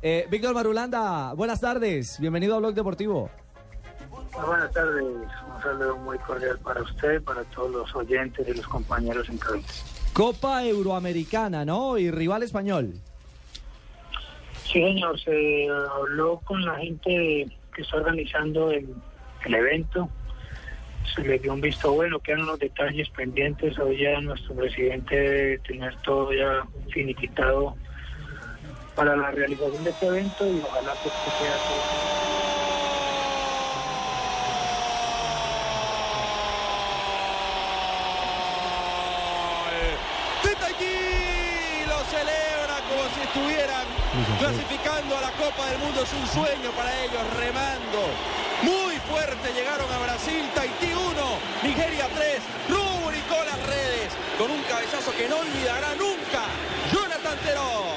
Eh, Víctor Marulanda, buenas tardes, bienvenido a Blog Deportivo. Buenas tardes, un saludo muy cordial para usted, para todos los oyentes y los compañeros en cabina. Copa Euroamericana, ¿no? Y rival español. Sí, señor, se habló con la gente que está organizando el, el evento, se le dio un visto bueno, quedan unos detalles pendientes, hoy ya nuestro presidente debe tener todo ya finiquitado para la realización de este evento y ojalá pues que sea todo. lo celebra como si estuvieran clasificando a la Copa del Mundo. Es un sueño para ellos, remando. Muy fuerte llegaron a Brasil. Tahití 1, Nigeria 3. Rubricó las redes con un cabezazo que no olvidará nunca. Jonathan Terón.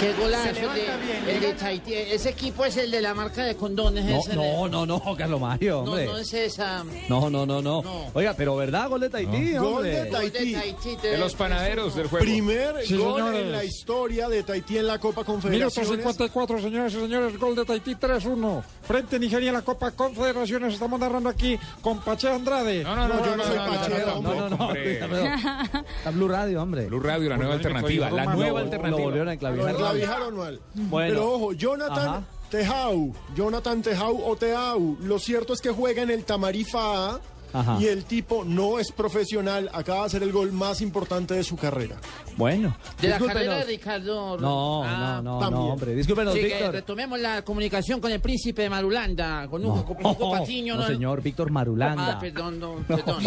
Qué golazo de, el de Tahití. Ese equipo es el de la marca de condones. No, ese, no, no, no, Carlos Mario, hombre. no es esa. No, no, no, no. No. Oiga, pero ¿verdad? Gol de Tahití, Gol de Gol Tahití. de Tahití De los panaderos del juego. Primer Sí, gol señores. en la historia de Tahití en la Copa Minuto Confederaciones. 54, señores y señores, gol de Tahití 3-1. Frente Nigeria en la Copa Confederaciones. Estamos narrando aquí con Pache Andrade. No, no, no, No, yo no soy no, Pachero, No, no, no. Está Blue Radio, hombre. Blue Radio, la nueva alternativa. La nueva Lo alternativa. Volvieron a Lo enclavijar. enclavijaron mal. Bueno. Pero ojo, Jonathan Ajá. Tejau, Jonathan Tejau o Teau, lo cierto es que juega en el Tamarifa A Ajá. y el tipo no es profesional, acaba de hacer el gol más importante de su carrera. Bueno. De la carrera de Ricardo. No, Ah, no, no, también. no, hombre. Discúlpenos, Sí, que Víctor. retomemos la comunicación con el príncipe de Marulanda, con Hugo, con Hugo Patiño. no, señor, Víctor Marulanda. Ah, perdón, no, perdón,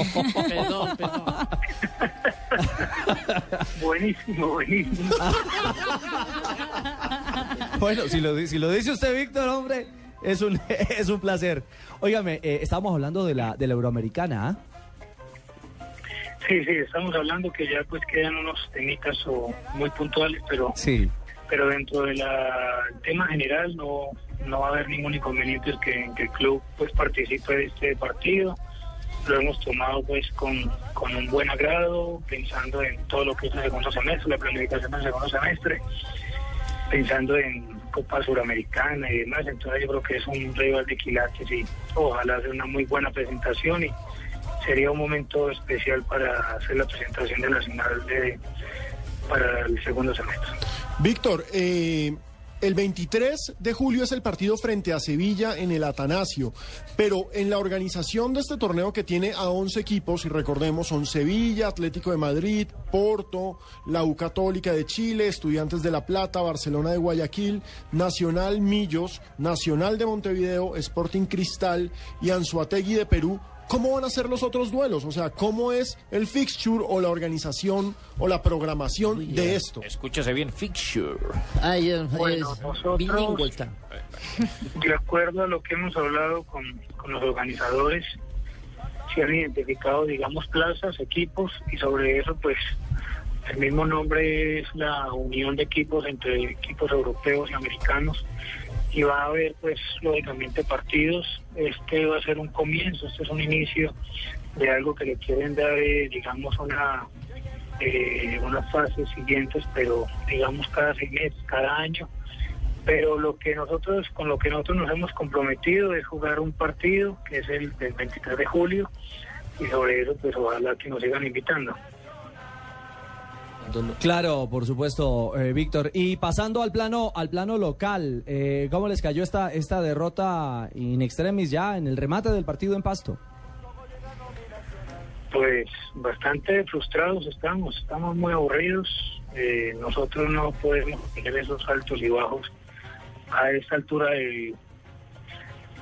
perdón, perdón. Buenísimo, buenísimo. Bueno, si lo, si lo dice usted, Víctor, hombre, es un, es un placer. Óigame, eh, estábamos hablando de la, de la Euroamericana, ¿ah? Sí, sí, estamos hablando que ya pues quedan unos temitas o muy puntuales, pero Sí. pero dentro del tema general no, no va a haber ningún inconveniente en que, en que el club pues participe de este partido. Lo hemos tomado pues con, con un buen agrado, pensando en todo lo que es el segundo semestre, la planificación del segundo semestre, pensando en Copa Suramericana y demás. Entonces yo creo que es un rival de quilates y ojalá sea una muy buena presentación y sería un momento especial para hacer la presentación de la final de, para el segundo semestre. Víctor, eh, el 23 de julio es el partido frente a Sevilla en el Atanasio, pero en la organización de este torneo que tiene a 11 equipos, y recordemos, son Sevilla, Atlético de Madrid, Porto, la U Católica de Chile, Estudiantes de La Plata, Barcelona de Guayaquil, Nacional Millos, Nacional de Montevideo, Sporting Cristal y Anzuategui de Perú. ¿Cómo van a ser los otros duelos? O sea, ¿cómo es el fixture o la organización o la programación de esto? Escúchase bien, fixture. Ay, es, Bueno, es nosotros-. De acuerdo a lo que hemos hablado con, con los organizadores, se han identificado, digamos, plazas, equipos, y sobre eso, pues, el mismo nombre es la unión de equipos entre equipos europeos y americanos, y va a haber, pues, lógicamente partidos. Este va a ser un comienzo, este es un inicio de algo que le quieren dar, eh, digamos, una eh, unas fases siguientes, pero digamos cada seis cada año pero lo que nosotros con lo que nosotros nos hemos comprometido es jugar un partido que es el del 23 de julio y sobre eso pues ojalá que nos sigan invitando Claro, por supuesto, eh, Víctor. Y pasando al plano, al plano local, eh, ¿cómo les cayó esta, esta derrota in extremis ya en el remate del partido en Pasto? pues bastante frustrados estamos estamos muy aburridos eh, nosotros no podemos tener esos altos y bajos a esta altura del-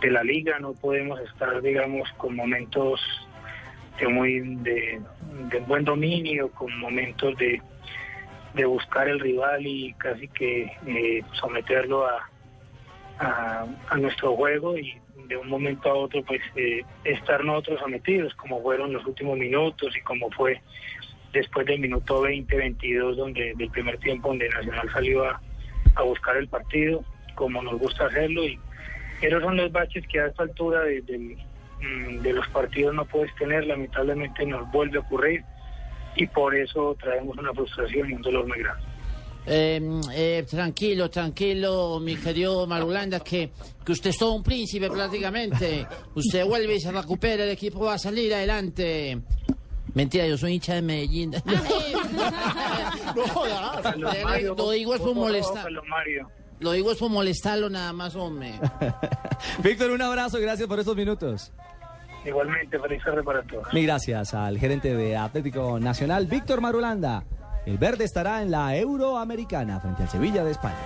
de la liga no podemos estar digamos con momentos de muy de, de buen dominio con momentos de de buscar el rival y casi que eh, someterlo a, a, nuestro juego y de un momento a otro pues eh, estar nosotros sometidos como fueron los últimos minutos y como fue después del minuto 20, 22 donde del primer tiempo donde Nacional salió a, a buscar el partido como nos gusta hacerlo. Y esos son los baches que a esta altura de, del- mm, de los partidos no puedes tener, lamentablemente nos vuelve a ocurrir y por eso traemos una frustración y un dolor muy grande. Eh, eh, tranquilo, tranquilo, mi querido Marulanda, que, que usted es todo un príncipe prácticamente. Usted vuelve y se recupera, el equipo va a salir adelante. Mentira, yo soy hincha de Medellín. No jodas. Carlos Mario, Lo digo es por molestar. Lo digo es por molestarlo nada más, hombre. Víctor, un abrazo, gracias por estos minutos. Igualmente, feliz tarde para todos. Mil gracias al gerente de Atlético Nacional, Víctor Marulanda. El verde estará en la Euroamericana frente al Sevilla de España.